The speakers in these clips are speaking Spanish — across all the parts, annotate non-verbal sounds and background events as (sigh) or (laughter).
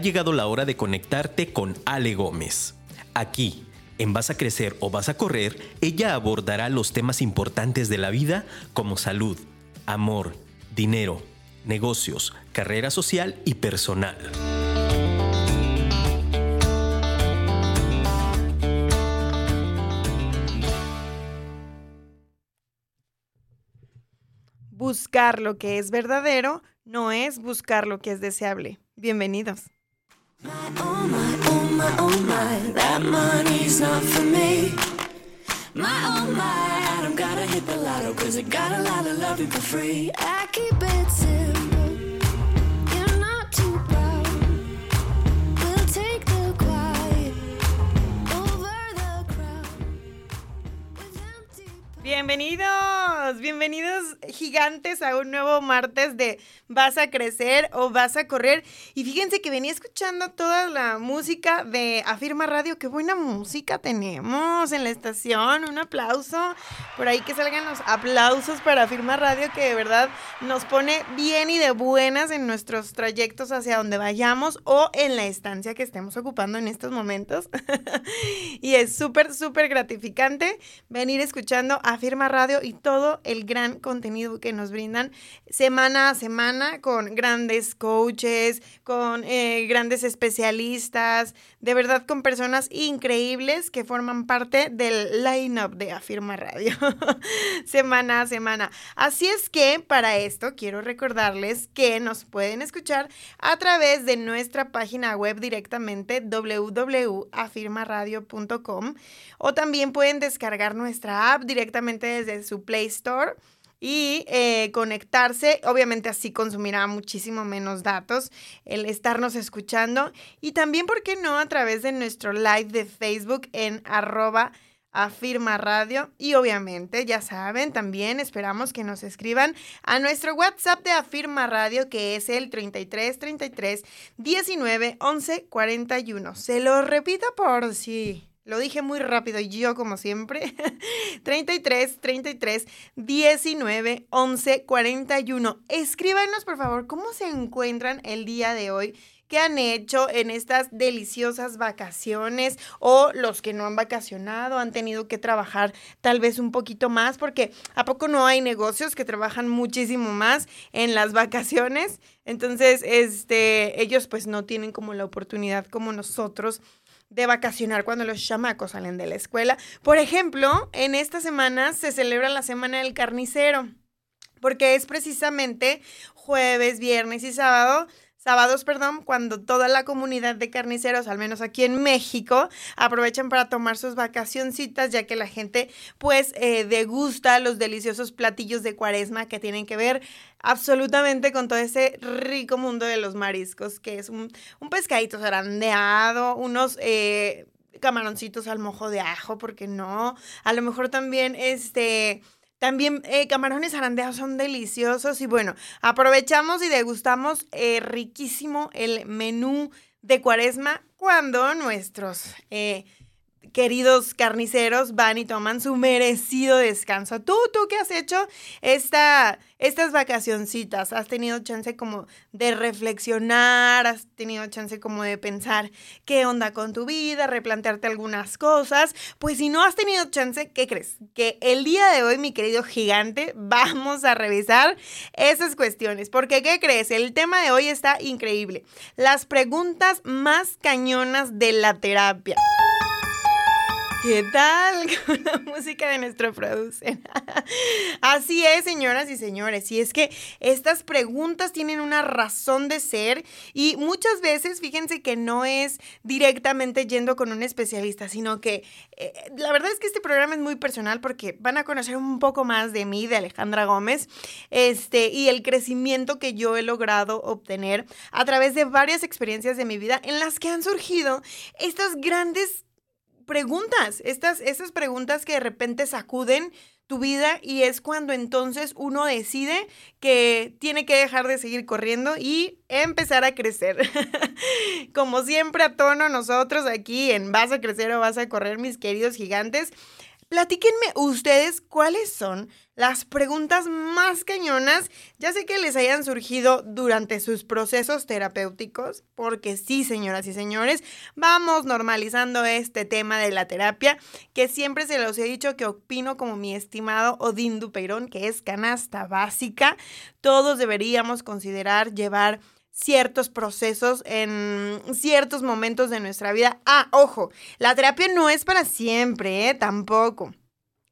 llegado la hora de conectarte con Ale Gómez. Aquí, en Vas a Crecer o Vas a Correr, ella abordará los temas importantes de la vida como salud, amor, dinero, negocios, carrera social y personal. Buscar lo que es verdadero no es buscar lo que es deseable. Bienvenidos. My, oh my, oh my, oh my, that money's not for me. My, oh my, I don't gotta hit the lotto cause I got a lot of love for free. I keep it Bienvenidos, bienvenidos gigantes a un nuevo martes de Vas a crecer o vas a correr. Y fíjense que venía escuchando toda la música de Afirma Radio. Qué buena música tenemos en la estación. Un aplauso. Por ahí que salgan los aplausos para Afirma Radio que de verdad nos pone bien y de buenas en nuestros trayectos hacia donde vayamos o en la estancia que estemos ocupando en estos momentos. (laughs) y es súper, súper gratificante venir escuchando a Afirma Radio y todo el gran contenido que nos brindan semana a semana con grandes coaches, con eh, grandes especialistas, de verdad con personas increíbles que forman parte del line-up de Afirma Radio (laughs) semana a semana. Así es que para esto quiero recordarles que nos pueden escuchar a través de nuestra página web directamente www.afirmaradio.com o también pueden descargar nuestra app directamente desde su Play Store y eh, conectarse. Obviamente así consumirá muchísimo menos datos el estarnos escuchando. Y también, ¿por qué no? A través de nuestro live de Facebook en arroba Afirma Radio. Y obviamente, ya saben, también esperamos que nos escriban a nuestro WhatsApp de Afirma Radio, que es el 33 33 19 11 41. Se lo repito por si lo dije muy rápido y yo como siempre. 33 33 19 11 41. Escríbanos por favor cómo se encuentran el día de hoy. ¿Qué han hecho en estas deliciosas vacaciones? O los que no han vacacionado, han tenido que trabajar tal vez un poquito más, porque ¿a poco no hay negocios que trabajan muchísimo más en las vacaciones? Entonces, este, ellos pues no tienen como la oportunidad como nosotros de vacacionar cuando los chamacos salen de la escuela. Por ejemplo, en esta semana se celebra la Semana del Carnicero, porque es precisamente jueves, viernes y sábado sábados, perdón, cuando toda la comunidad de carniceros, al menos aquí en México, aprovechan para tomar sus vacacioncitas, ya que la gente pues eh, degusta los deliciosos platillos de cuaresma que tienen que ver absolutamente con todo ese rico mundo de los mariscos, que es un, un pescadito zarandeado, unos... Eh, camaroncitos al mojo de ajo, porque no, a lo mejor también este también eh, camarones arandeados son deliciosos y bueno, aprovechamos y degustamos eh, riquísimo el menú de cuaresma cuando nuestros eh, queridos carniceros van y toman su merecido descanso. ¿Tú, tú qué has hecho esta, estas vacacioncitas? ¿Has tenido chance como de reflexionar? ¿Has tenido chance como de pensar qué onda con tu vida? Replantearte algunas cosas. Pues si no has tenido chance, ¿qué crees? Que el día de hoy, mi querido gigante, (laughs) vamos a revisar esas cuestiones. Porque, ¿qué crees? El tema de hoy está increíble. Las preguntas más cañonas de la terapia. ¿Qué tal (laughs) con la música de nuestro producer? (laughs) Así es, señoras y señores. Y es que estas preguntas tienen una razón de ser y muchas veces, fíjense que no es directamente yendo con un especialista, sino que eh, la verdad es que este programa es muy personal porque van a conocer un poco más de mí, de Alejandra Gómez, este, y el crecimiento que yo he logrado obtener a través de varias experiencias de mi vida en las que han surgido estas grandes preguntas, estas, estas preguntas que de repente sacuden tu vida y es cuando entonces uno decide que tiene que dejar de seguir corriendo y empezar a crecer. (laughs) Como siempre a tono nosotros aquí en Vas a crecer o vas a correr, mis queridos gigantes. platíquenme ustedes cuáles son las preguntas más cañonas, ya sé que les hayan surgido durante sus procesos terapéuticos, porque sí, señoras y señores, vamos normalizando este tema de la terapia, que siempre se los he dicho que opino como mi estimado Odín Dupeirón, que es canasta básica. Todos deberíamos considerar llevar ciertos procesos en ciertos momentos de nuestra vida. Ah, ojo, la terapia no es para siempre, ¿eh? Tampoco.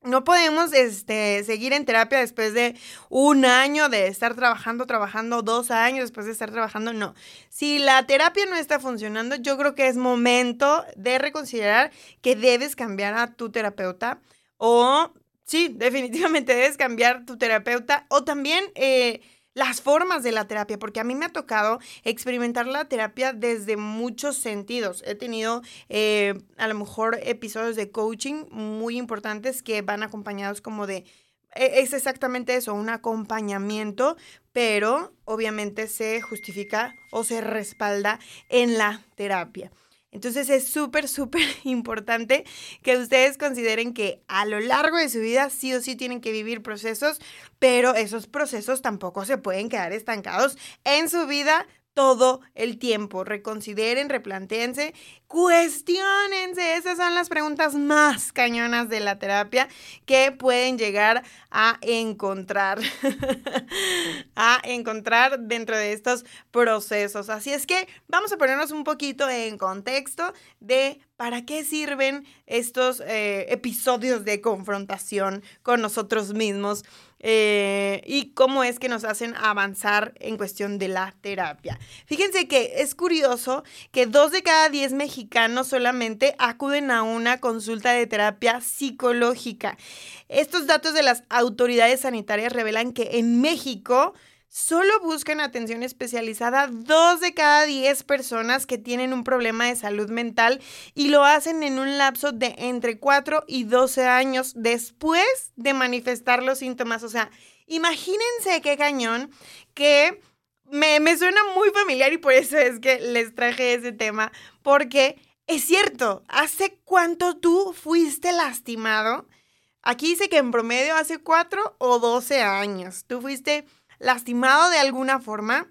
No podemos este, seguir en terapia después de un año de estar trabajando, trabajando, dos años después de estar trabajando. No. Si la terapia no está funcionando, yo creo que es momento de reconsiderar que debes cambiar a tu terapeuta o, sí, definitivamente debes cambiar tu terapeuta o también... Eh, las formas de la terapia, porque a mí me ha tocado experimentar la terapia desde muchos sentidos. He tenido eh, a lo mejor episodios de coaching muy importantes que van acompañados como de e, es exactamente eso, un acompañamiento, pero obviamente se justifica o se respalda en la terapia. Entonces es súper, súper (laughs) importante que ustedes consideren que a lo largo de su vida sí o sí tienen que vivir procesos, pero esos procesos tampoco se pueden quedar estancados en su vida todo el tiempo. Reconsideren, replantéense, cuestionense. Esas son las preguntas más cañonas de la terapia que pueden llegar a encontrar, (laughs) a encontrar dentro de estos procesos. Así es que vamos a ponernos un poquito en contexto de para qué sirven estos eh, episodios de confrontación con nosotros mismos eh, y cómo es que nos hacen avanzar en cuestión de la terapia. Fíjense que es curioso que dos de cada diez mexicanos solamente acuden a una consulta de terapia psicológica. Estos datos de las autoridades sanitarias revelan que en México Solo buscan atención especializada dos de cada diez personas que tienen un problema de salud mental y lo hacen en un lapso de entre 4 y 12 años después de manifestar los síntomas. O sea, imagínense qué cañón que me, me suena muy familiar y por eso es que les traje ese tema, porque es cierto, ¿hace cuánto tú fuiste lastimado? Aquí dice que en promedio hace 4 o 12 años. Tú fuiste lastimado de alguna forma.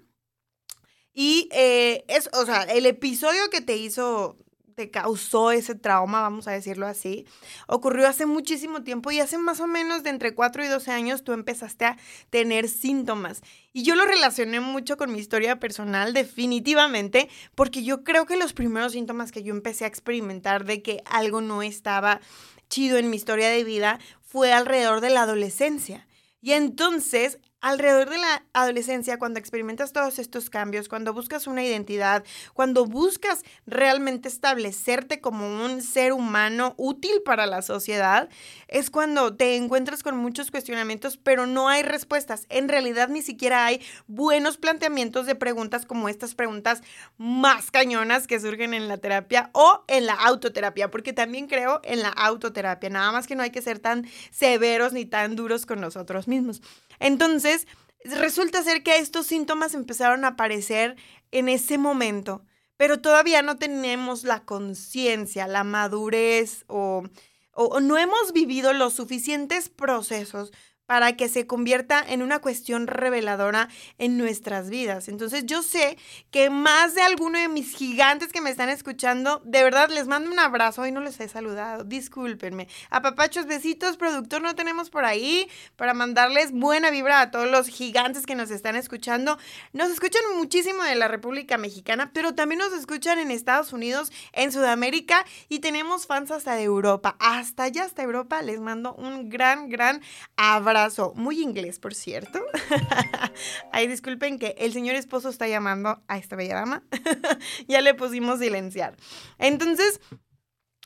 Y eh, es, o sea, el episodio que te hizo, te causó ese trauma, vamos a decirlo así, ocurrió hace muchísimo tiempo y hace más o menos de entre 4 y 12 años tú empezaste a tener síntomas. Y yo lo relacioné mucho con mi historia personal, definitivamente, porque yo creo que los primeros síntomas que yo empecé a experimentar de que algo no estaba chido en mi historia de vida fue alrededor de la adolescencia. Y entonces alrededor de la adolescencia, cuando experimentas todos estos cambios, cuando buscas una identidad, cuando buscas realmente establecerte como un ser humano útil para la sociedad, es cuando te encuentras con muchos cuestionamientos, pero no hay respuestas. En realidad ni siquiera hay buenos planteamientos de preguntas como estas preguntas más cañonas que surgen en la terapia o en la autoterapia, porque también creo en la autoterapia, nada más que no hay que ser tan severos ni tan duros con nosotros mismos. Entonces, resulta ser que estos síntomas empezaron a aparecer en ese momento, pero todavía no tenemos la conciencia, la madurez o, o, no hemos vivido los suficientes procesos para que se convierta en una cuestión reveladora en nuestras vidas. Entonces yo sé que más de alguno de mis gigantes que me están escuchando, de verdad les mando un abrazo, hoy no les he saludado, discúlpenme. A papachos, besitos, productor no tenemos por ahí para mandarles buena vibra a todos los gigantes que nos están escuchando. Nos escuchan muchísimo de la República Mexicana, pero también nos escuchan en Estados Unidos, en Sudamérica y tenemos fans hasta de Europa. Hasta allá, hasta Europa, les mando un gran, gran abrazo muy inglés, por cierto. (laughs) Ay, disculpen que el señor esposo está llamando a esta bella dama. (laughs) ya le pusimos silenciar. Entonces,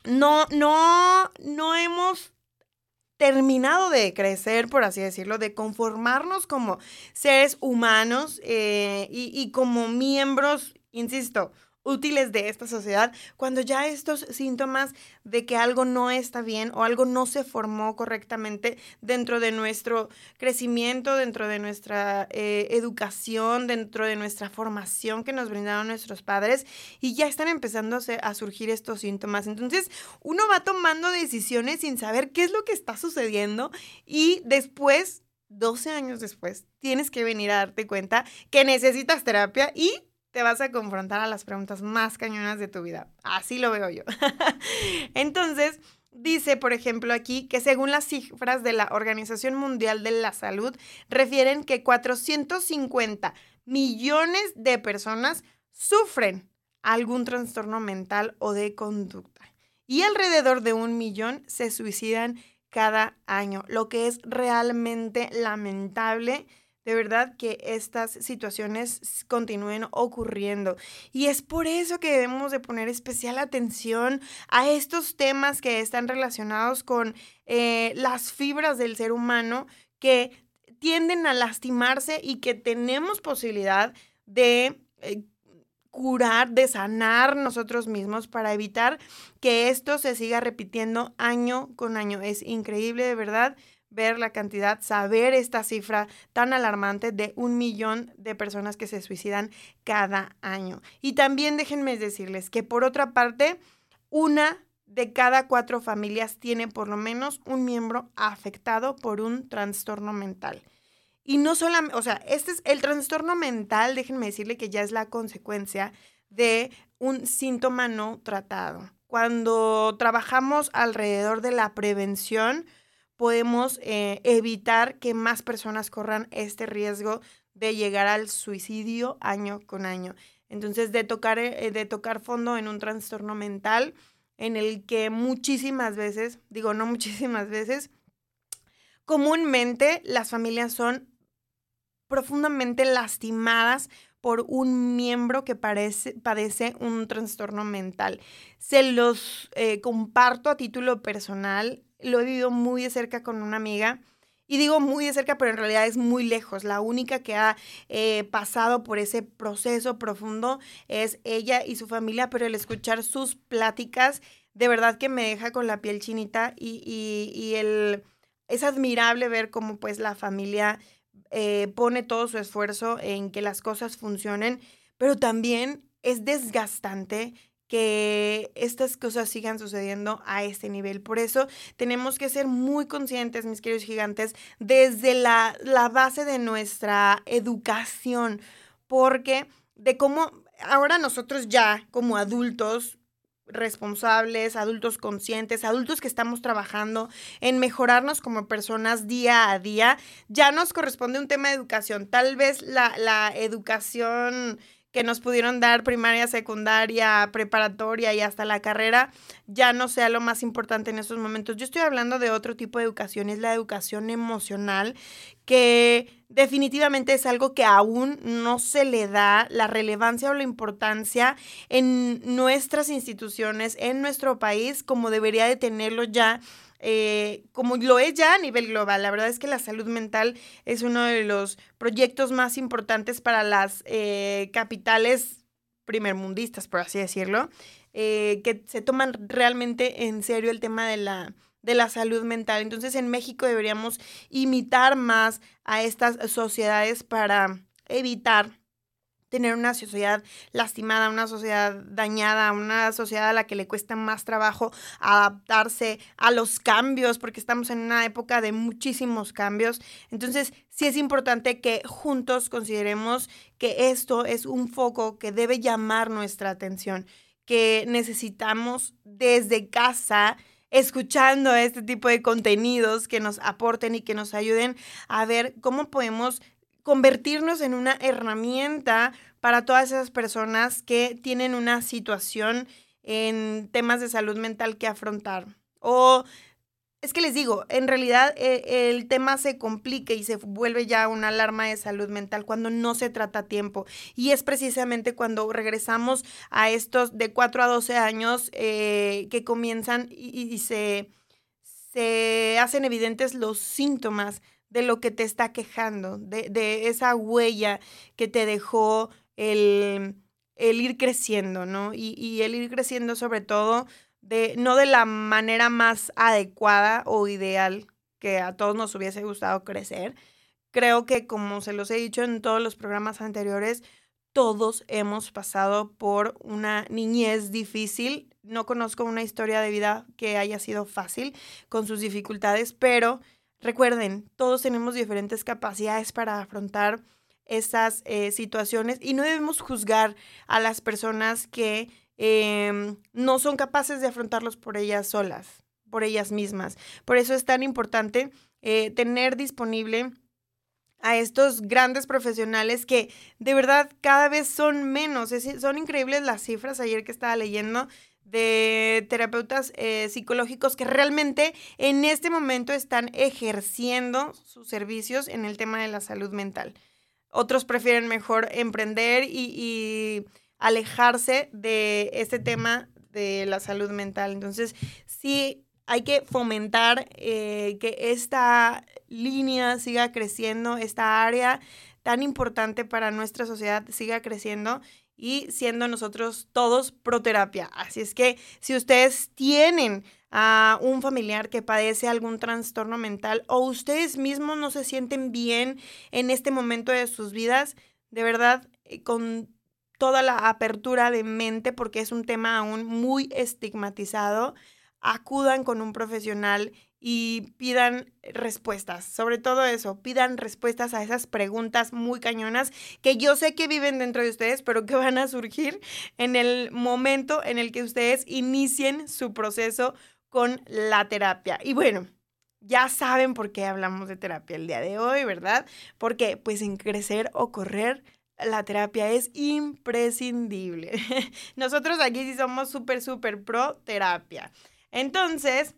no, no, no hemos terminado de crecer, por así decirlo, de conformarnos como seres humanos eh, y, y como miembros, insisto, útiles de esta sociedad cuando ya estos síntomas de que algo no está bien o algo no se formó correctamente dentro de nuestro crecimiento, dentro de nuestra eh, educación, dentro de nuestra formación que nos brindaron nuestros padres y ya están empezando a surgir estos síntomas. Entonces uno va tomando decisiones sin saber qué es lo que está sucediendo y después 12 años después, tienes que venir a darte cuenta que necesitas terapia y te vas a confrontar a las preguntas más cañonas de tu vida. Así lo veo yo. (laughs) Entonces, dice, por ejemplo, aquí que según las cifras de la Organización Mundial de la Salud, refieren que 450 millones de personas sufren algún trastorno mental o de conducta. Y alrededor de un millón se suicidan cada año, lo que es realmente lamentable de verdad que estas situaciones continúen ocurriendo. Y es por eso que debemos de poner especial atención a estos temas que están relacionados con eh, las fibras del ser humano que tienden a lastimarse y que tenemos posibilidad de eh, curar, de sanar nosotros mismos para evitar que esto se siga repitiendo año con año. Es increíble, de verdad ver la cantidad, saber esta cifra tan alarmante de un millón de personas que se suicidan cada año. Y también déjenme decirles que por otra parte, una de cada cuatro familias tiene por lo menos un miembro afectado por un trastorno mental. Y no solamente, o sea, este es el trastorno mental, déjenme decirle que ya es la consecuencia de un síntoma no tratado. Cuando trabajamos alrededor de la prevención, podemos eh, evitar que más personas corran este riesgo de llegar al suicidio año con año. Entonces, de tocar, eh, de tocar fondo en un trastorno mental en el que muchísimas veces, digo no muchísimas veces, comúnmente las familias son profundamente lastimadas por un miembro que padece un trastorno mental. Se los eh, comparto a título personal lo he vivido muy de cerca con una amiga. Y digo muy de cerca, pero en realidad es muy lejos. La única que ha eh, pasado por ese proceso profundo es ella y su familia, pero el escuchar sus pláticas de verdad que me deja con la piel chinita y, y, el, es admirable ver cómo pues la familia eh, pone todo su esfuerzo en que las cosas funcionen, pero también es desgastante que estas cosas sigan sucediendo a este nivel. Por eso tenemos que ser muy conscientes, mis queridos gigantes, desde la, la base de nuestra educación, porque de cómo ahora nosotros ya como adultos responsables, adultos conscientes, adultos que estamos trabajando en mejorarnos como personas día a día, ya nos corresponde un tema de educación. Tal vez la, la educación que nos pudieron dar primaria, secundaria, preparatoria y hasta la carrera ya no sea lo más importante en esos momentos. Yo estoy hablando de otro tipo de educación, es la educación emocional, que definitivamente es algo que aún no se le da la relevancia o la importancia en nuestras instituciones, en nuestro país, como debería de tenerlo ya eh, como lo es ya a nivel global. La verdad es que la salud mental es uno de los proyectos más importantes para las eh, capitales primermundistas, por así decirlo, eh, que se toman realmente en serio el tema de la, de la salud mental. Entonces en México deberíamos imitar más a estas sociedades para evitar tener una sociedad lastimada, una sociedad dañada, una sociedad a la que le cuesta más trabajo adaptarse a los cambios, porque estamos en una época de muchísimos cambios. Entonces, sí es importante que juntos consideremos que esto es un foco que debe llamar nuestra atención, que necesitamos desde casa escuchando este tipo de contenidos que nos aporten y que nos ayuden a ver cómo podemos convertirnos en una herramienta para todas esas personas que tienen una situación en temas de salud mental que afrontar. O es que les digo, en realidad eh, el tema se complica y se vuelve ya una alarma de salud mental cuando no se trata a tiempo. Y es precisamente cuando regresamos a estos de 4 a 12 años eh, que comienzan y, se, se hacen evidentes los síntomas de lo que te está quejando, de, esa huella que te dejó el, el ir creciendo, ¿no? Y, y, el ir creciendo sobre todo de, no de la manera más adecuada o ideal que a todos nos hubiese gustado crecer. Creo que como se los he dicho en todos los programas anteriores, todos hemos pasado por una niñez difícil. No conozco una historia de vida que haya sido fácil con sus dificultades, pero recuerden, todos tenemos diferentes capacidades para afrontar esas eh, situaciones y no debemos juzgar a las personas que em, no son capaces de afrontarlos por ellas solas, por ellas mismas. Por eso es tan importante eh, tener disponible a estos grandes profesionales que de verdad cada vez son menos. son increíbles las cifras ayer que estaba leyendo de terapeutas eh, psicológicos que realmente en este momento están ejerciendo sus servicios en el tema de la salud mental. Otros prefieren mejor emprender y, alejarse de este tema de la salud mental. Entonces, sí hay que fomentar eh, que esta línea siga creciendo, esta área tan importante para nuestra sociedad siga creciendo y siendo nosotros todos proterapia. Así es que si ustedes tienen a un familiar que padece algún trastorno mental o ustedes mismos no se sienten bien en este momento de sus vidas, de verdad, eh, con toda la apertura de mente, porque es un tema aún muy estigmatizado, acudan con un profesional y pidan respuestas. Sobre todo eso, pidan respuestas a esas preguntas muy cañonas que yo sé que viven dentro de ustedes, pero que van a surgir en el momento en el que ustedes inicien su proceso con la terapia. Y bueno, ya saben por qué hablamos de terapia el día de hoy, ¿verdad? Porque pues en crecer o correr la terapia es imprescindible. (laughs) Nosotros aquí sí somos súper, súper pro terapia. Entonces,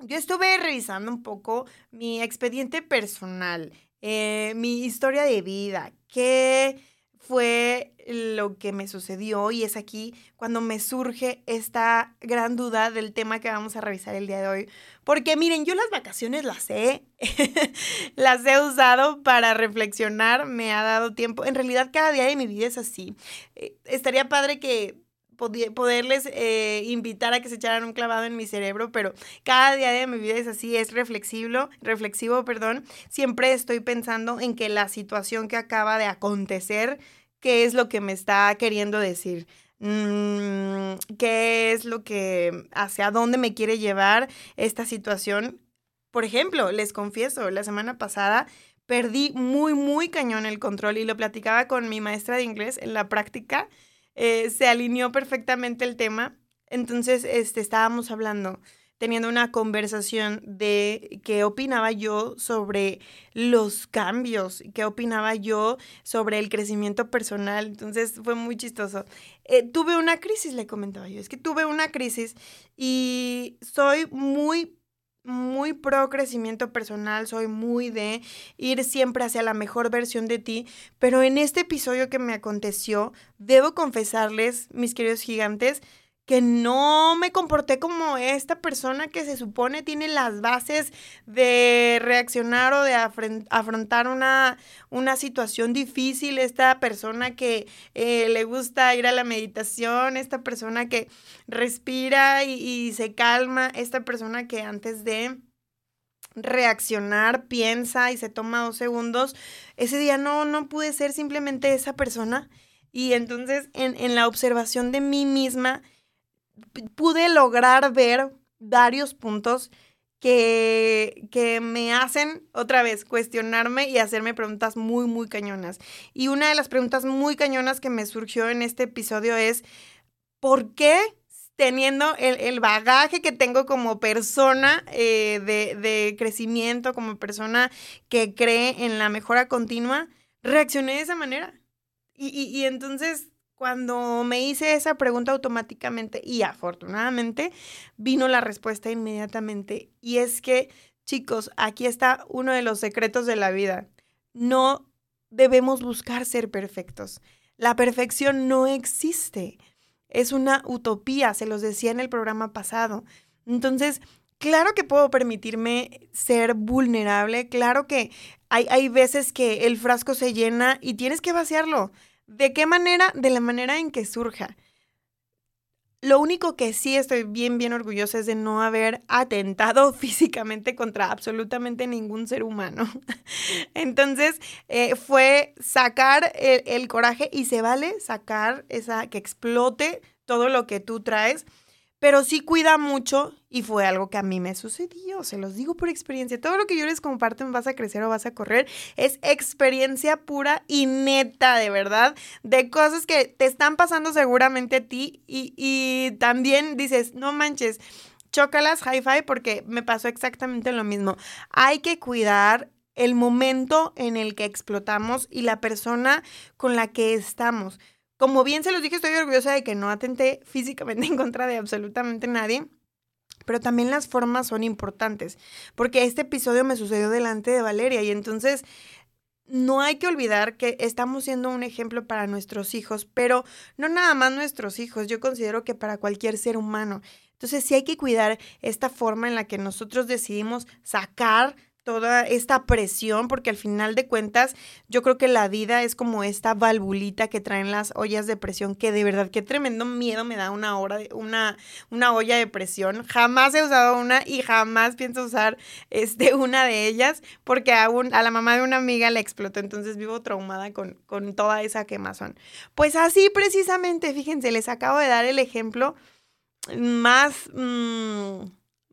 yo estuve revisando un poco mi expediente personal, eh, mi historia de vida, qué fue lo que me sucedió y es aquí cuando me surge esta gran duda del tema que vamos a revisar el día de hoy. Porque miren, yo las vacaciones las he, (laughs) las he usado para reflexionar, me ha dado tiempo. En realidad cada día de mi vida es así. Eh, estaría padre que poderles eh, invitar a que se echaran un clavado en mi cerebro, pero cada día de mi vida es así, es reflexivo, reflexivo, perdón. Siempre estoy pensando en que la situación que acaba de acontecer, qué es lo que me está queriendo decir. Mm, qué es lo que, hacia dónde me quiere llevar esta situación. Por ejemplo, les confieso, la semana pasada perdí muy, muy cañón el control y lo platicaba con mi maestra de inglés en la práctica eh, se alineó perfectamente el tema. Entonces, este, estábamos hablando, teniendo una conversación de qué opinaba yo sobre los cambios, qué opinaba yo sobre el crecimiento personal. Entonces, fue muy chistoso. Eh, tuve una crisis, le comentaba yo, es que tuve una crisis y soy muy muy pro crecimiento personal, soy muy de ir siempre hacia la mejor versión de ti, pero en este episodio que me aconteció, debo confesarles, mis queridos gigantes, que no me comporté como esta persona que se supone tiene las bases de reaccionar o de afrontar una, una situación difícil, esta persona que eh, le gusta ir a la meditación, esta persona que respira y, y se calma, esta persona que antes de reaccionar, piensa y se toma dos segundos. Ese día no, no pude ser simplemente esa persona. Y entonces en, en la observación de mí misma, pude lograr ver varios puntos que, que, me hacen otra vez cuestionarme y hacerme preguntas muy, muy cañonas. Y una de las preguntas muy cañonas que me surgió en este episodio es, ¿por qué teniendo el, bagaje que tengo como persona eh, de, de crecimiento, como persona que cree en la mejora continua, reaccioné de esa manera? Y, y entonces cuando me hice esa pregunta automáticamente y afortunadamente vino la respuesta inmediatamente. Y es que, chicos, aquí está uno de los secretos de la vida. No debemos buscar ser perfectos. La perfección no existe. Es una utopía, se los decía en el programa pasado. Entonces, claro que puedo permitirme ser vulnerable, claro que hay, hay veces que el frasco se llena y tienes que vaciarlo ¿De qué manera? De la manera en que surja. Lo único que sí estoy bien, bien orgullosa es de no haber atentado (laughs) físicamente contra absolutamente ningún ser humano. (laughs) Entonces, eh, fue sacar el, el, coraje y se vale sacar esa, que explote todo lo que tú traes pero sí cuida mucho y fue algo que a mí me sucedió, se los digo por experiencia. Todo lo que yo les comparto en Vas a crecer o vas a correr es experiencia pura y neta, de verdad, de cosas que te están pasando seguramente a ti y, y también dices, no manches, chócalas hi-fi porque me pasó exactamente lo mismo. Hay que cuidar el momento en el que explotamos y la persona con la que estamos. Como bien se los dije, estoy orgullosa de que no atenté físicamente (laughs) en contra de absolutamente nadie. Pero también las formas son importantes, porque este episodio me sucedió delante de Valeria y entonces no hay que olvidar que estamos siendo un ejemplo para nuestros hijos, pero no nada más nuestros hijos, yo considero que para cualquier ser humano. Entonces sí hay que cuidar esta forma en la que nosotros decidimos sacar toda esta presión, porque al final de cuentas yo creo que la vida es como esta valvulita que traen las ollas de presión, que de verdad qué tremendo miedo me da una, hora de, una, una olla de presión. Jamás he usado una y jamás pienso usar este, (laughs) una de ellas, porque a, a la mamá de una amiga le explotó, entonces vivo traumada con, con toda esa quemazón. Pues así precisamente, fíjense, les acabo de dar el ejemplo más, mm,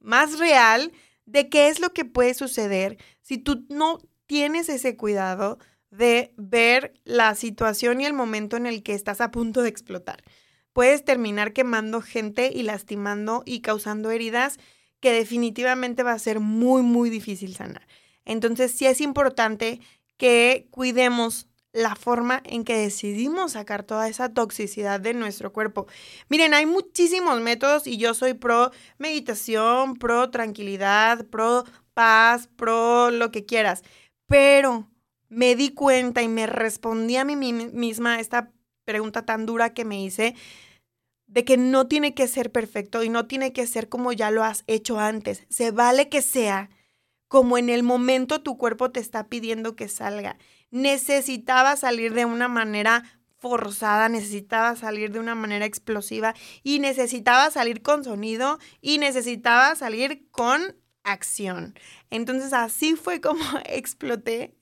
más real de qué es lo que puede suceder si tú no tienes ese cuidado de ver la situación y el momento en el que estás a punto de explotar. Puedes terminar quemando gente y lastimando y causando heridas que definitivamente va a ser muy, muy difícil sanar. Entonces sí es importante que cuidemos la forma en que decidimos sacar toda esa toxicidad de nuestro cuerpo. Miren, hay muchísimos métodos y yo soy pro meditación, pro tranquilidad, pro paz, pro lo que quieras, pero me di cuenta y me respondí a mí misma esta pregunta tan dura que me hice de que no tiene que ser perfecto y no tiene que ser como ya lo has hecho antes. Se vale que sea como en el momento tu cuerpo te está pidiendo que salga necesitaba salir de una manera forzada, necesitaba salir de una manera explosiva y necesitaba salir con sonido y necesitaba salir con acción. Entonces así fue como (laughs) exploté,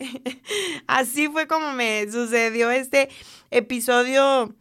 así fue como me sucedió este episodio,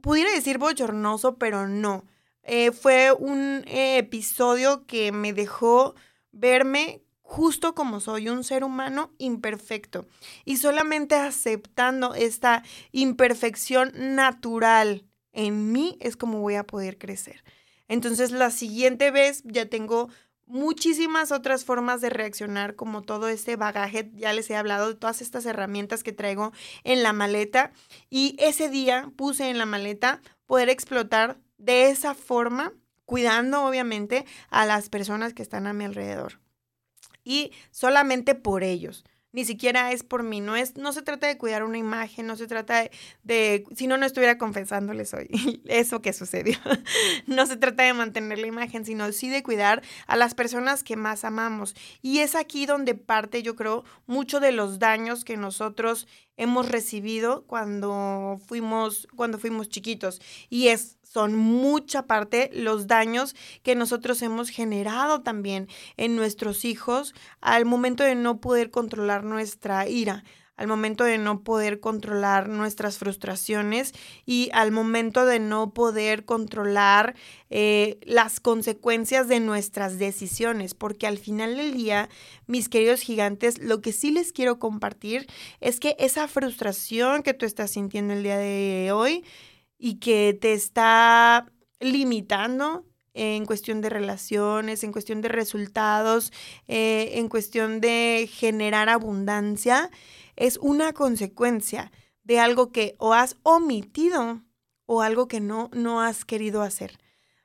pudiera decir bochornoso, pero no. Eh, fue un episodio que me dejó verme justo como soy, un ser humano imperfecto. Y solamente aceptando esta imperfección natural en mí es como voy a poder crecer. Entonces la siguiente vez ya tengo muchísimas otras formas de reaccionar, como todo este bagaje, ya les he hablado de todas estas herramientas que traigo en la maleta. Y ese día puse en la maleta poder explotar de esa forma, cuidando obviamente a las personas que están a mi alrededor y solamente por ellos. Ni siquiera es por mí, no, es, no se trata de cuidar una imagen, no se trata de, si no, no estuviera confesándoles hoy (laughs) eso que sucedió. (laughs) no se trata de mantener la imagen, sino sí de cuidar a las personas que más amamos. Y es aquí donde parte, yo creo, mucho de los daños que nosotros hemos recibido cuando fuimos, cuando fuimos chiquitos. Y es son mucha parte los daños que nosotros hemos generado también en nuestros hijos al momento de no poder controlar nuestra ira, al momento de no poder controlar nuestras frustraciones y al momento de no poder controlar eh, las consecuencias de nuestras decisiones, porque al final del día, mis queridos gigantes, lo que sí les quiero compartir es que esa frustración que tú estás sintiendo el día de hoy, y que te está limitando en cuestión de relaciones, en cuestión de resultados, eh, en cuestión de generar abundancia, es una consecuencia de algo que o has omitido o algo que no, no has querido hacer.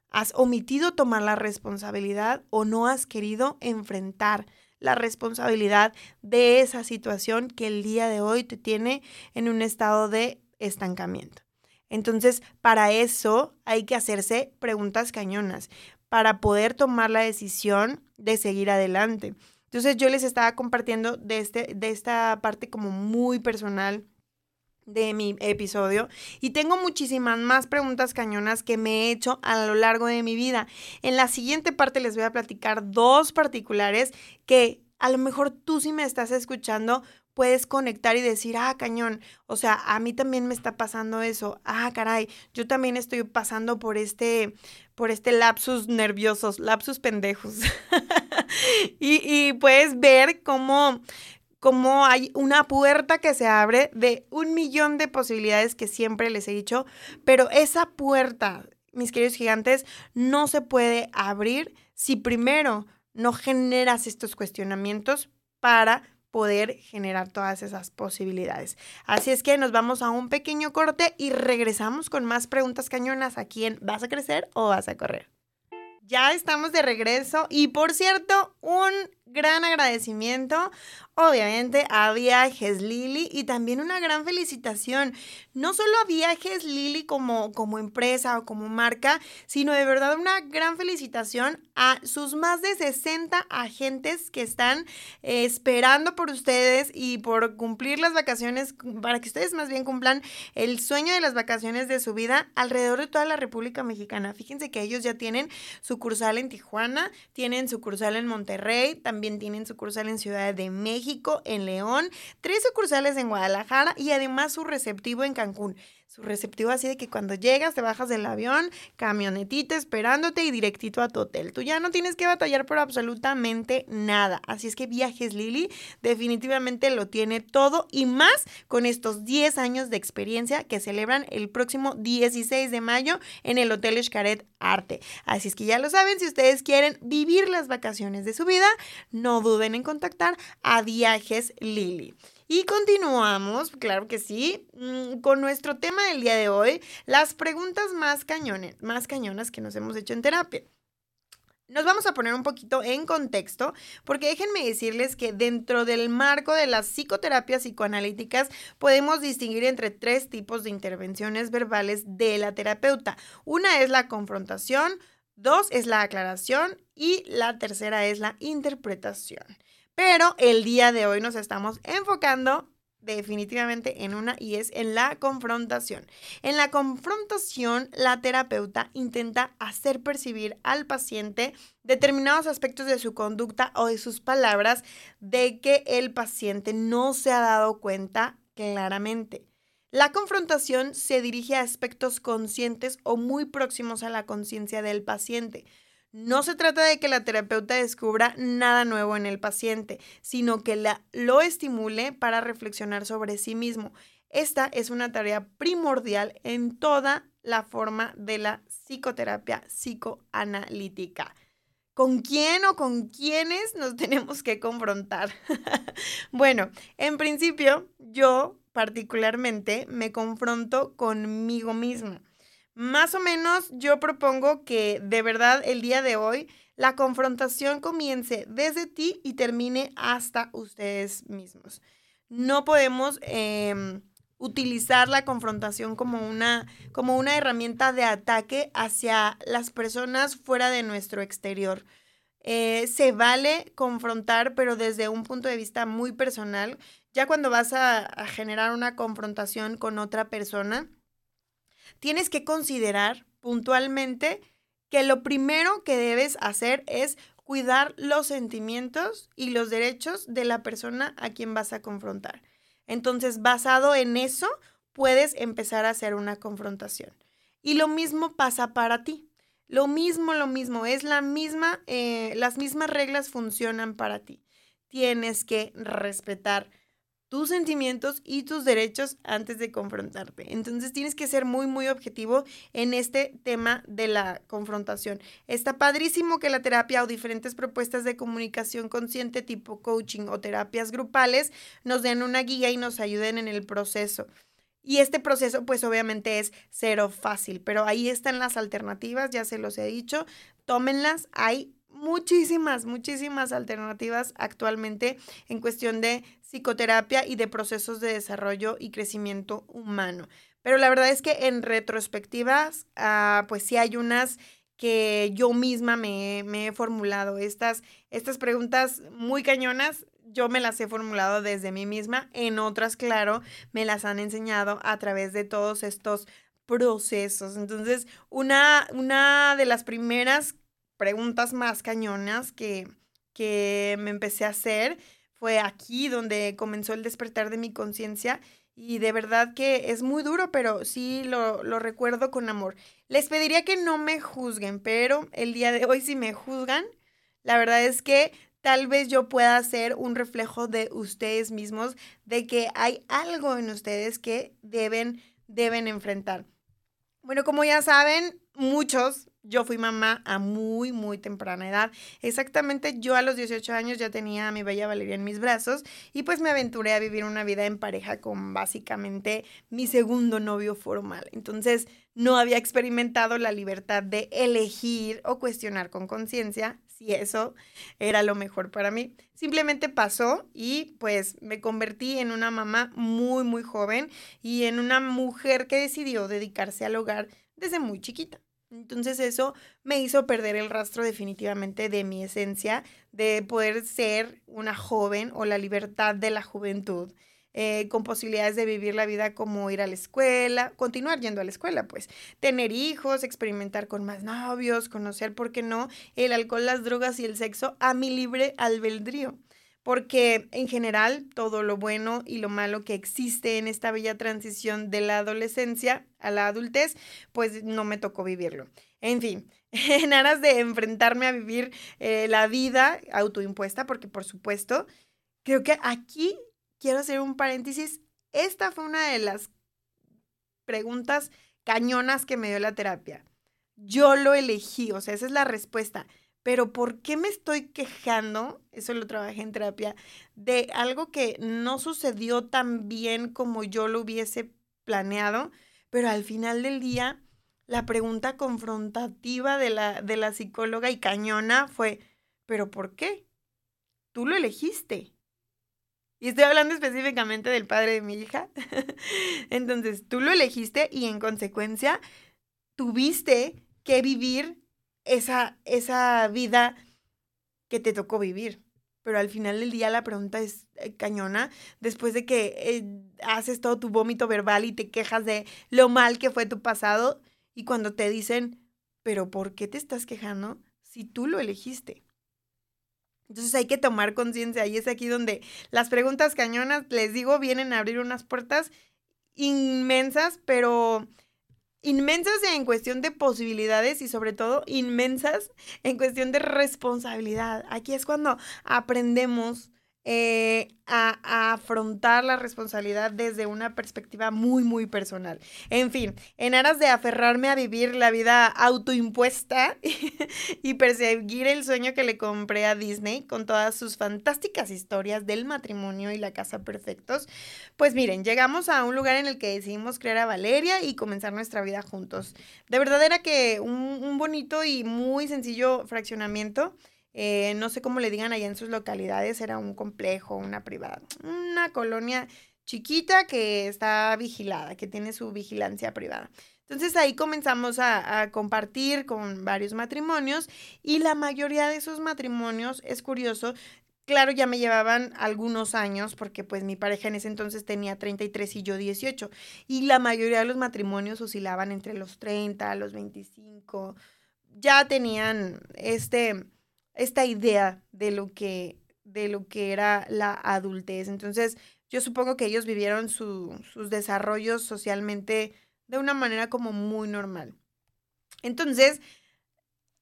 Has omitido tomar la responsabilidad o no has querido enfrentar la responsabilidad de esa situación que el día de hoy te tiene en un estado de estancamiento. Entonces, para eso hay que hacerse preguntas cañonas para poder tomar la decisión de seguir adelante. Entonces, yo les estaba compartiendo de, este, de esta parte como muy personal de mi episodio y tengo muchísimas más preguntas cañonas que me he hecho a lo largo de mi vida. En la siguiente parte les voy a platicar dos particulares que a lo mejor tú si me estás escuchando puedes conectar y decir, ah, cañón, o sea, a mí también me está pasando eso, ah, caray, yo también estoy pasando por este, por este lapsus nerviosos, lapsus pendejos. (laughs) (laughs) y, puedes ver cómo, como hay una puerta que se abre de un millón de posibilidades que siempre les he dicho, pero esa puerta, mis queridos gigantes, no se puede abrir si primero no generas estos cuestionamientos para poder generar todas esas posibilidades. Así es que nos vamos a un pequeño corte y regresamos con más preguntas cañonas aquí en ¿Vas a crecer o vas a correr? Ya estamos de regreso. Y por cierto, un gran agradecimiento, obviamente, a Viajes Lili y también una gran felicitación, no solo a Viajes Lili como, como empresa o como marca, sino de verdad una gran felicitación a sus más de 60 agentes que están eh, esperando por ustedes y por cumplir las vacaciones, para que ustedes más bien cumplan el sueño de las vacaciones de su vida alrededor de toda la República Mexicana. Fíjense que ellos ya tienen sucursal en Tijuana, tienen sucursal en Monterrey, también también tienen sucursal en Ciudad de México, en León, tres sucursales en Guadalajara y además su receptivo en Cancún. Su receptivo así de que cuando llegas te bajas del avión, camionetita esperándote y directito a tu hotel. Tú ya no tienes que batallar por absolutamente nada. Así es que Viajes Lili definitivamente lo tiene todo y más con estos 10 años de experiencia que celebran el próximo 16 de mayo en el Hotel Xcaret arte. Así es que ya lo saben, si ustedes quieren vivir las vacaciones de su vida, no duden en contactar a Viajes Lili. Y continuamos, claro que sí, mm, con nuestro tema del día de hoy, las preguntas más cañones, más cañonas que nos hemos hecho en terapia. Nos vamos a poner un poquito en contexto, porque déjenme decirles que dentro del marco de las psicoterapias psicoanalíticas podemos distinguir entre tres tipos de intervenciones verbales de la terapeuta. Una es la confrontación, dos es la aclaración y la tercera es la interpretación. Pero el día de hoy nos estamos enfocando definitivamente en una y es en la confrontación. En la confrontación, la terapeuta intenta hacer percibir al paciente determinados aspectos de su conducta o de sus palabras de que el paciente no se ha dado cuenta claramente. La confrontación se dirige a aspectos conscientes o muy próximos a la conciencia del paciente. No se trata de que la terapeuta descubra nada nuevo en el paciente, sino que la, lo estimule para reflexionar sobre sí mismo. Esta es una tarea primordial en toda la forma de la psicoterapia psicoanalítica. ¿Con quién o con quiénes nos (laughs) tenemos que confrontar? (laughs) bueno, en principio, yo particularmente me confronto conmigo misma. Más o menos yo propongo que de verdad el día de hoy la confrontación comience desde ti y termine hasta ustedes mismos. No podemos em, utilizar la confrontación como una, como una herramienta de ataque hacia las personas fuera de nuestro exterior. Eh, se vale confrontar, pero desde un punto de vista muy personal. Ya cuando vas a generar una confrontación con otra persona, tienes que considerar puntualmente que lo primero que debes hacer es cuidar los sentimientos y los derechos de la persona a quien vas a confrontar. Entonces, basado en eso, puedes empezar a hacer una confrontación. Y lo mismo pasa para ti. Lo mismo, lo mismo, es la misma, eh, las mismas reglas funcionan para ti. Tienes que respetar tus sentimientos y tus derechos antes de confrontarte. Entonces tienes que ser muy, muy objetivo en este tema de la confrontación. Está padrísimo que la terapia o diferentes propuestas de comunicación consciente tipo coaching o terapias grupales nos den una guía y nos ayuden en el proceso. Y este proceso, pues obviamente es cero fácil, pero ahí están las alternativas, ya se los he dicho, tómenlas, hay muchísimas, muchísimas alternativas actualmente en cuestión de psicoterapia y de procesos de desarrollo y crecimiento humano. Pero la verdad es que en retrospectivas, ah, pues sí hay unas que yo misma me, he formulado. Estas, estas preguntas muy cañonas, yo me las he formulado desde mí misma, en otras, claro, me las han enseñado a través de todos estos procesos. Entonces, una, una de las primeras preguntas más cañonas que, que me empecé a hacer fue aquí donde comenzó el despertar de mi conciencia y de verdad que es muy duro, pero sí lo, lo, recuerdo con amor. Les pediría que no me juzguen, pero el día de hoy si me juzgan, la verdad es que tal vez yo pueda ser un reflejo de ustedes mismos, de que hay algo en ustedes que deben, deben enfrentar. Bueno, como ya saben, muchos, yo fui mamá a muy, muy temprana edad. Exactamente yo a los 18 años ya tenía a mi bella Valeria en mis brazos y pues me aventuré a vivir una vida en pareja con básicamente mi segundo novio formal. Entonces no había experimentado la libertad de elegir o cuestionar con conciencia si eso era lo mejor para mí. Simplemente pasó y pues me convertí en una mamá muy, muy joven y en una mujer que decidió dedicarse al hogar desde muy chiquita. Entonces eso me hizo perder el rastro definitivamente de mi esencia, de poder ser una joven o la libertad de la juventud. Eh, con posibilidades de vivir la vida como ir a la escuela, continuar yendo a la escuela, pues, tener hijos, experimentar con más novios, conocer, ¿por qué no?, el alcohol, las drogas y el sexo a mi libre albedrío porque en general todo lo bueno y lo malo que existe en esta bella transición de la adolescencia a la adultez, pues no me tocó vivirlo. En fin, (laughs) en aras de enfrentarme a vivir eh, la vida autoimpuesta, porque por supuesto, creo que aquí quiero hacer un paréntesis. Esta fue una de las preguntas cañonas que me dio la terapia. Yo lo elegí, o sea, esa es la respuesta pero ¿por qué me estoy quejando? Eso lo trabajé en terapia, de algo que no sucedió tan bien como yo lo hubiese planeado, pero al final del día, la pregunta confrontativa de la, de la psicóloga y cañona fue, ¿pero por qué? Tú lo elegiste. Y estoy hablando específicamente del padre de mi hija. (laughs) Entonces, tú lo elegiste y en consecuencia tuviste que vivir esa, esa vida que te tocó vivir. Pero al final del día la pregunta es eh, cañona. Después de que eh, haces todo tu vómito verbal y te quejas de lo mal que fue tu pasado, y cuando te dicen, pero ¿por qué te estás quejando si tú lo elegiste? Entonces hay que tomar conciencia y es aquí donde las preguntas cañonas, les digo, vienen a abrir unas puertas inmensas, pero inmensas en cuestión de posibilidades y sobre todo inmensas en cuestión de responsabilidad. Aquí es cuando aprendemos eh, a, afrontar la responsabilidad desde una perspectiva muy, muy personal. En fin, en aras de aferrarme a vivir la vida autoimpuesta (laughs) y perseguir el sueño que le compré a Disney con todas sus fantásticas historias del matrimonio y la casa perfectos, pues miren, llegamos a un lugar en el que decidimos crear a Valeria y comenzar nuestra vida juntos. De verdad era que un, un bonito y muy sencillo fraccionamiento eh, no sé cómo le digan allá en sus localidades, era un complejo, una privada, una colonia chiquita que está vigilada, que tiene su vigilancia privada. Entonces ahí comenzamos a, compartir con varios matrimonios y la mayoría de esos matrimonios, es curioso, claro, ya me llevaban algunos años porque pues mi pareja en ese entonces tenía 33 y yo 18 y la mayoría de los matrimonios oscilaban entre los 30, los 25, ya tenían este esta idea de lo que, de lo que era la adultez. Entonces, yo supongo que ellos vivieron sus desarrollos socialmente de una manera como muy normal. Entonces,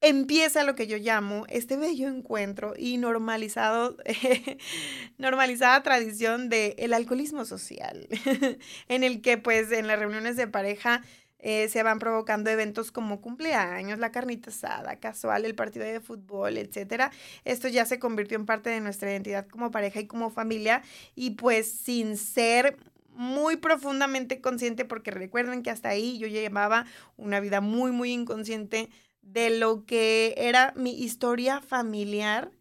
empieza lo que yo llamo este bello encuentro y normalizado, (laughs) normalizada tradición del el alcoholismo social, (laughs) en el que pues en las reuniones de pareja eh, se van provocando eventos como cumpleaños, la carnita asada, casual, el partido de fútbol, etcétera. Esto ya se convirtió en parte de nuestra identidad como pareja y como familia y pues sin ser muy profundamente consciente porque recuerden que hasta ahí yo llevaba una vida muy muy inconsciente de lo que era mi historia familiar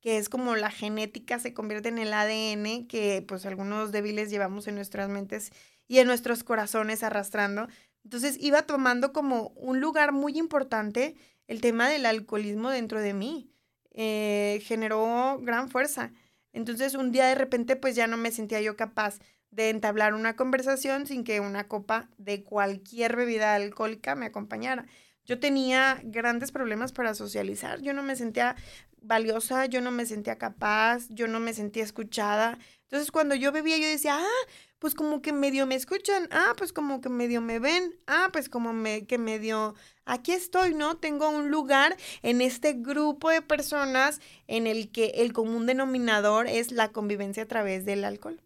que es como la genética se convierte en el ADN que pues algunos débiles llevamos en nuestras mentes y en nuestros corazones arrastrando. Entonces iba tomando como un lugar muy importante el tema del alcoholismo dentro de mí. Eh, generó gran fuerza. Entonces un día de repente pues ya no me sentía yo capaz de entablar una conversación sin que una copa de cualquier bebida alcohólica me acompañara. Yo tenía grandes problemas para socializar, yo no me sentía valiosa, yo no me sentía capaz, yo no me sentía escuchada. Entonces cuando yo bebía yo decía, ah, pues como que medio me escuchan, ah, pues como que medio me ven, ah, pues como me, que medio, aquí estoy, ¿no? Tengo un lugar en este grupo de personas en el que el común denominador es la convivencia a través del alcohol.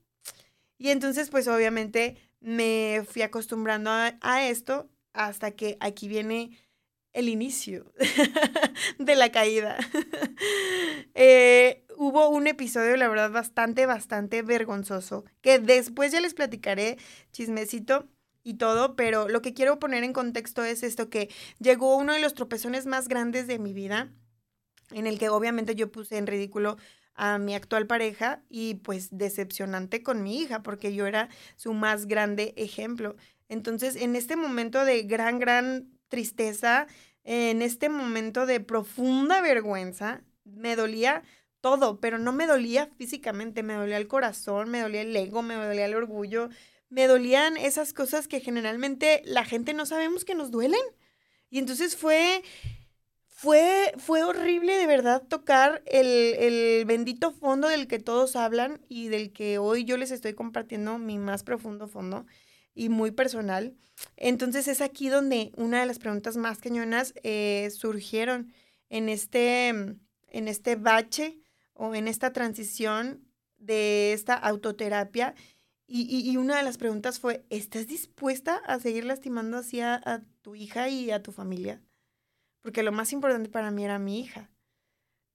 Y entonces, pues obviamente me fui acostumbrando a, esto hasta que aquí viene el inicio (laughs) de la caída. (laughs) Eh, hubo un episodio, la verdad, bastante, bastante vergonzoso, que después ya les platicaré, chismecito y todo, pero lo que quiero poner en contexto es esto, que llegó uno de los tropezones más grandes de mi vida, en el que obviamente yo puse en ridículo a mi actual pareja y pues decepcionante con mi hija, porque yo era su más grande ejemplo. Entonces, en este momento de gran, gran tristeza, en este momento de profunda vergüenza, me dolía todo, pero no me dolía físicamente, me dolía el corazón, me dolía el ego, me dolía el orgullo, me dolían esas cosas que generalmente la gente no sabemos que nos duelen. Y entonces fue fue, fue horrible de verdad tocar el, el, bendito fondo del que todos hablan y del que hoy yo les estoy compartiendo mi más profundo fondo y muy personal. Entonces es aquí donde una de las preguntas más cañonas eh, surgieron en este, en este bache o en esta transición de esta autoterapia. Y, y, una de las preguntas fue, ¿estás dispuesta a seguir lastimando así a tu hija y a tu familia? porque lo más importante para mí era mi hija.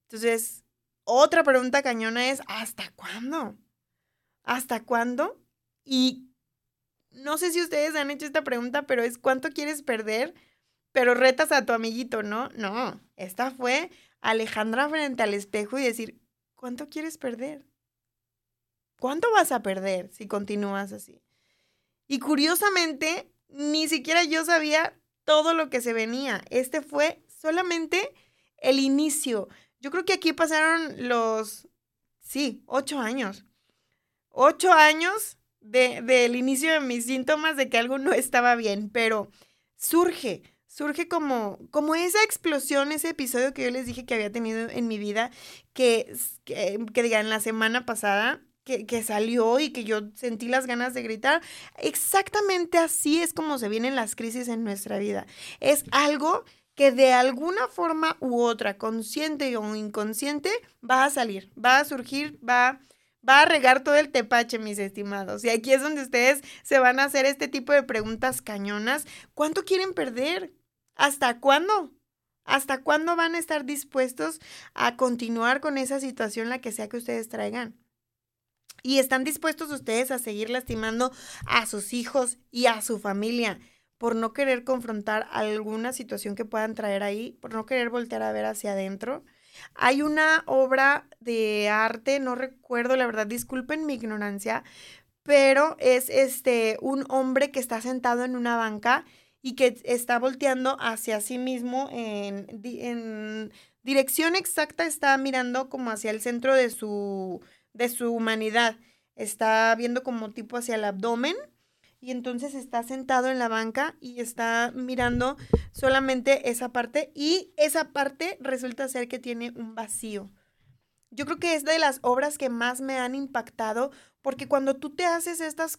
Entonces, otra pregunta cañona es, ¿hasta cuándo? ¿Hasta cuándo? Y no sé si ustedes han hecho esta pregunta, pero es ¿cuánto quieres perder? Pero retas a tu amiguito, ¿no? No, esta fue Alejandra frente al espejo y decir, ¿cuánto quieres perder? ¿Cuánto vas a perder si continúas así? Y curiosamente, ni siquiera yo sabía todo lo que se venía. Este fue solamente el inicio. Yo creo que aquí pasaron los, sí, ocho años. Ocho años del de, inicio de mis síntomas de que algo no estaba bien, pero surge, surge como, como esa explosión, ese episodio que yo les dije que había tenido en mi vida, que, que, que digan, la semana pasada, que, salió y que yo sentí las ganas de gritar. Exactamente así es como se vienen las crisis en nuestra vida. Es algo que de alguna forma u otra, consciente o inconsciente, va a salir, va a surgir, va, va a regar todo el tepache, mis estimados. Y aquí es donde ustedes se van a hacer este tipo de preguntas cañonas. ¿Cuánto quieren perder? ¿Hasta cuándo? ¿Hasta cuándo van a estar dispuestos a continuar con esa situación, la que sea que ustedes traigan? y están dispuestos ustedes a seguir lastimando a sus hijos y a su familia por no querer confrontar alguna situación que puedan traer ahí, por no querer voltear a ver hacia adentro. Hay una obra de arte, no recuerdo, la verdad, disculpen mi ignorancia, pero es este un hombre que está sentado en una banca y que está volteando hacia sí mismo en, en dirección exacta, está mirando como hacia el centro de su de su humanidad. Está viendo como tipo hacia el abdomen y entonces está sentado en la banca y está mirando solamente esa parte y esa parte resulta ser que tiene un vacío. Yo creo que es de las obras que más me han impactado porque cuando tú te haces estas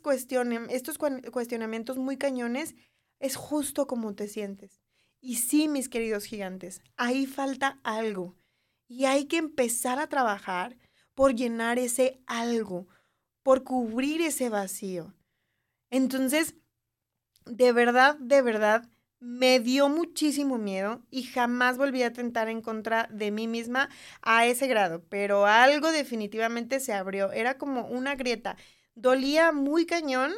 estos cuestionamientos muy cañones, es justo como te sientes. Y sí, mis queridos gigantes, ahí falta algo y hay que empezar a trabajar por llenar ese algo, por cubrir ese vacío. Entonces, de verdad, de verdad, me dio muchísimo miedo y jamás volví a tentar en contra de mí misma a ese grado, pero algo definitivamente se abrió, era como una grieta. Dolía muy cañón,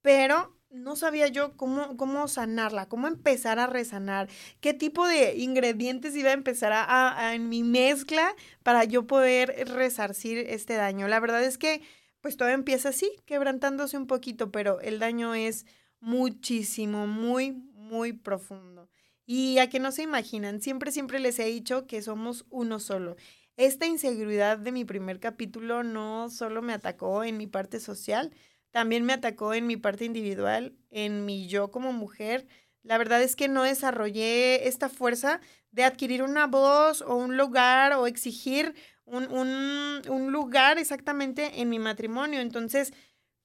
pero no sabía yo cómo, cómo sanarla, cómo empezar a resanar, qué tipo de ingredientes iba a empezar a, en mi mezcla para yo poder resarcir este daño. La verdad es que pues todo empieza así, quebrantándose un poquito, pero el daño es muchísimo, muy, muy profundo. Y a que no se imaginan, siempre, siempre les he dicho que somos uno solo. esta inseguridad de mi primer capítulo no solo me atacó en mi parte social, también me atacó en mi parte individual, en mi yo como mujer. La verdad es que no desarrollé esta fuerza de adquirir una voz o un lugar o exigir un, un lugar exactamente en mi matrimonio. Entonces,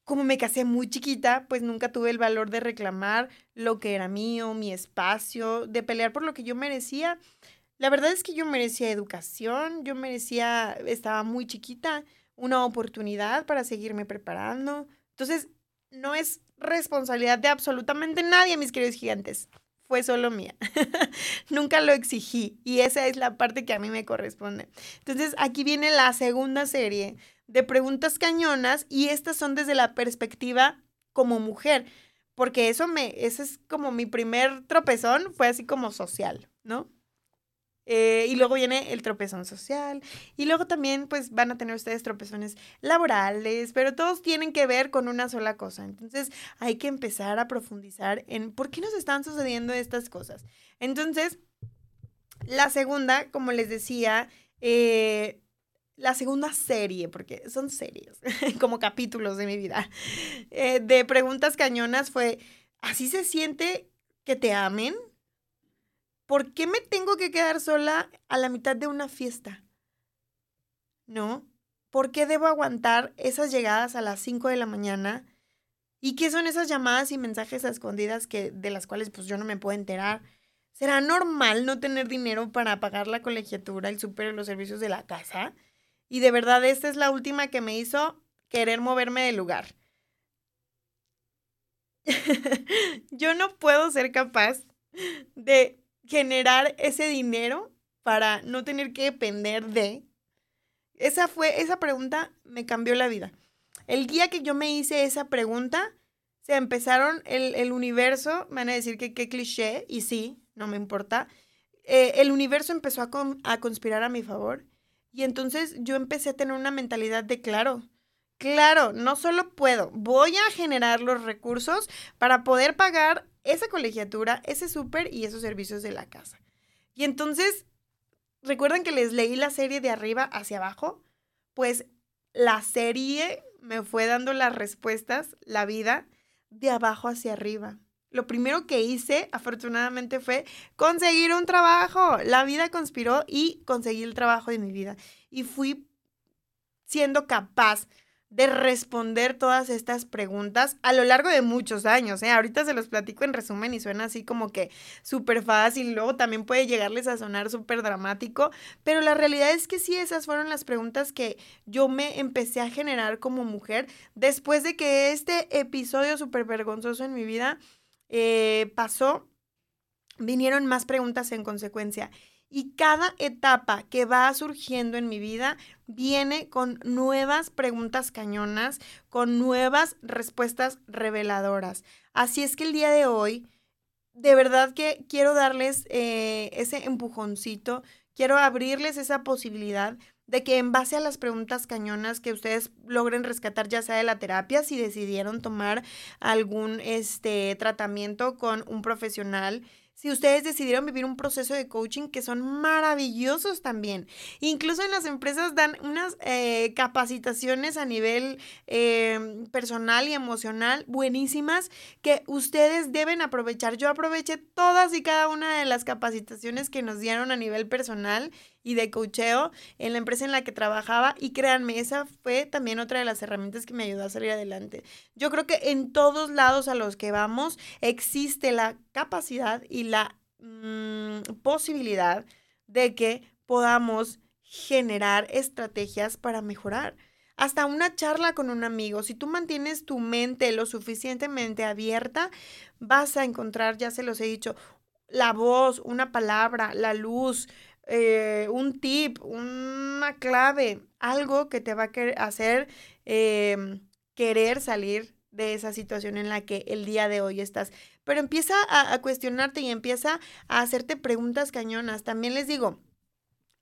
como me casé muy chiquita, pues nunca tuve el valor de reclamar lo que era mío, mi espacio, de pelear por lo que yo merecía. La verdad es que yo merecía educación, yo merecía, estaba muy chiquita, una oportunidad para seguirme preparando. Entonces, no es responsabilidad de absolutamente nadie, mis queridos gigantes. Fue solo mía. (laughs) Nunca lo exigí y esa es la parte que a mí me corresponde. Entonces, aquí viene la segunda serie de preguntas cañonas y estas son desde la perspectiva como mujer, porque eso me, ese es como mi primer tropezón, fue así como social, ¿no? Eh, y luego viene el tropezón social. Y luego también, pues, van a tener ustedes tropezones laborales, pero todos tienen que ver con una sola cosa. Entonces, hay que empezar a profundizar en por qué nos están sucediendo estas cosas. Entonces, la segunda, como les decía, eh, la segunda serie, porque son series, (laughs) como capítulos de mi vida, eh, de preguntas cañonas fue, ¿así se siente que te amen? ¿Por qué me tengo que quedar sola a la mitad de una fiesta? ¿No? ¿Por qué debo aguantar esas llegadas a las 5 de la mañana? ¿Y qué son esas llamadas y mensajes escondidas que, de las cuales pues yo no me puedo enterar? ¿Será normal no tener dinero para pagar la colegiatura, el súper los servicios de la casa? Y de verdad, esta es la última que me hizo querer moverme del lugar. (laughs) yo no puedo ser capaz de generar ese dinero para no tener que depender de. Esa fue, esa pregunta me cambió la vida. El día que yo me hice esa pregunta, se empezaron el, el universo, me van a decir que qué cliché, y sí, no me importa. Eh, el universo empezó a, a conspirar a mi favor. Y entonces yo empecé a tener una mentalidad de claro, claro, no solo puedo, voy a generar los recursos para poder pagar esa colegiatura, ese súper y esos servicios de la casa. Y entonces, ¿recuerdan que les leí la serie de arriba hacia abajo? Pues la serie me fue dando las respuestas, la vida, de abajo hacia arriba. Lo primero que hice, afortunadamente, fue conseguir un trabajo. La vida conspiró y conseguí el trabajo de mi vida. Y fui siendo capaz de responder todas estas preguntas a lo largo de muchos años. ¿eh? Ahorita se los platico en resumen y suena así como que súper fácil, luego también puede llegarles a sonar súper dramático, pero la realidad es que sí, esas fueron las preguntas que yo me empecé a generar como mujer después de que este episodio súper vergonzoso en mi vida eh, pasó, vinieron más preguntas en consecuencia. Y cada etapa que va surgiendo en mi vida viene con nuevas preguntas cañonas, con nuevas respuestas reveladoras. Así es que el día de hoy, de verdad que quiero darles eh, ese empujoncito, quiero abrirles esa posibilidad de que en base a las preguntas cañonas que ustedes logren rescatar ya sea de la terapia, si decidieron tomar algún este, tratamiento con un profesional, si ustedes decidieron vivir un proceso de coaching que son maravillosos también. Incluso en las empresas dan unas eh, capacitaciones a nivel em, personal y emocional buenísimas que ustedes deben aprovechar. Yo aproveché todas y cada una de las capacitaciones que nos dieron a nivel personal y de coacheo en la empresa en la que trabajaba y créanme, esa fue también otra de las herramientas que me ayudó a salir adelante. Yo creo que en todos lados a los que vamos existe la capacidad y la mm, posibilidad de que podamos generar estrategias para mejorar. Hasta una charla con un amigo, si tú mantienes tu mente lo suficientemente abierta, vas a encontrar, ya se los he dicho, la voz, una palabra, la luz, eh, un tip, una clave, algo que te va a hacer em, querer salir de esa situación en la que el día de hoy estás. Pero empieza a, a cuestionarte y empieza a hacerte preguntas cañonas. También les digo,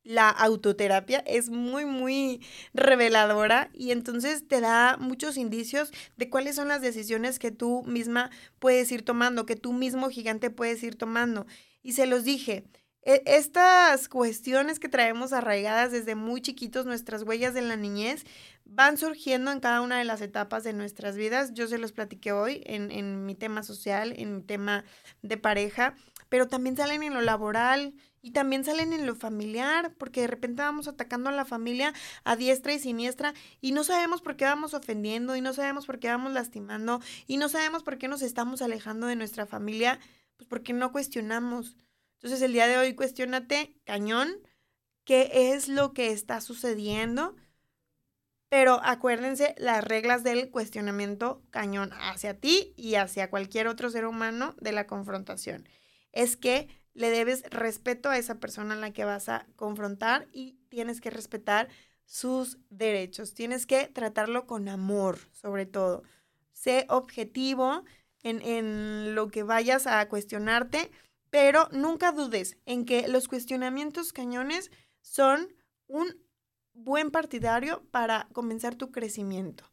la autoterapia es muy, muy reveladora y entonces te da muchos indicios de cuáles son las decisiones que tú misma puedes ir tomando, que tú mismo gigante puedes ir tomando. Y se los dije, estas cuestiones que traemos arraigadas desde muy chiquitos, nuestras huellas de la niñez, van surgiendo en cada una de las etapas de nuestras vidas. Yo se los platiqué hoy en, en mi tema social, en mi tema de pareja, pero también salen en lo laboral y también salen en lo familiar, porque de repente vamos atacando a la familia a diestra y siniestra y no sabemos por qué vamos ofendiendo y no sabemos por qué vamos lastimando y no sabemos por qué nos estamos alejando de nuestra familia, pues porque no cuestionamos. Entonces el día de hoy cuestionate, cañón, qué es lo que está sucediendo. Pero acuérdense las reglas del cuestionamiento cañón hacia ti y hacia cualquier otro ser humano de la confrontación. Es que le debes respeto a esa persona a la que vas a confrontar y tienes que respetar sus derechos. Tienes que tratarlo con amor, sobre todo. Sé objetivo en, en lo que vayas a cuestionarte pero nunca dudes en que los cuestionamientos cañones son un buen partidario para comenzar tu crecimiento.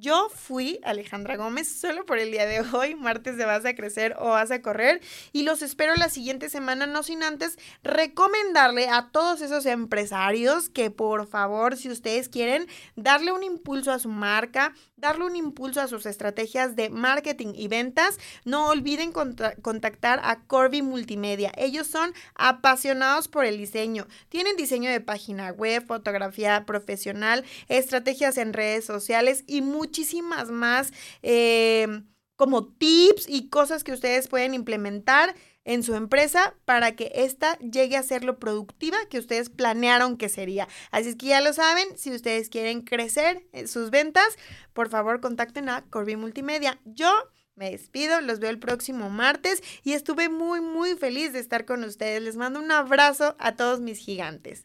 Yo fui Alejandra Gómez solo por el día de hoy, martes de Vas a Crecer o Vas a Correr, y los espero la siguiente semana, no sin antes recomendarle a todos esos empresarios que por favor, si ustedes quieren darle un impulso a su marca, darle un impulso a sus estrategias de marketing y ventas, no olviden contactar a Corby Multimedia. Ellos son apasionados por el diseño, tienen diseño de página web, fotografía profesional, estrategias en redes sociales y muchísimas más eh, como tips y cosas que ustedes pueden implementar en su empresa para que ésta llegue a ser lo productiva que ustedes planearon que sería. Así es que ya lo saben, si ustedes quieren crecer sus ventas, por favor contacten a Corby Multimedia. Yo me despido, los veo el próximo martes y estuve muy muy feliz de estar con ustedes. Les mando un abrazo a todos mis gigantes.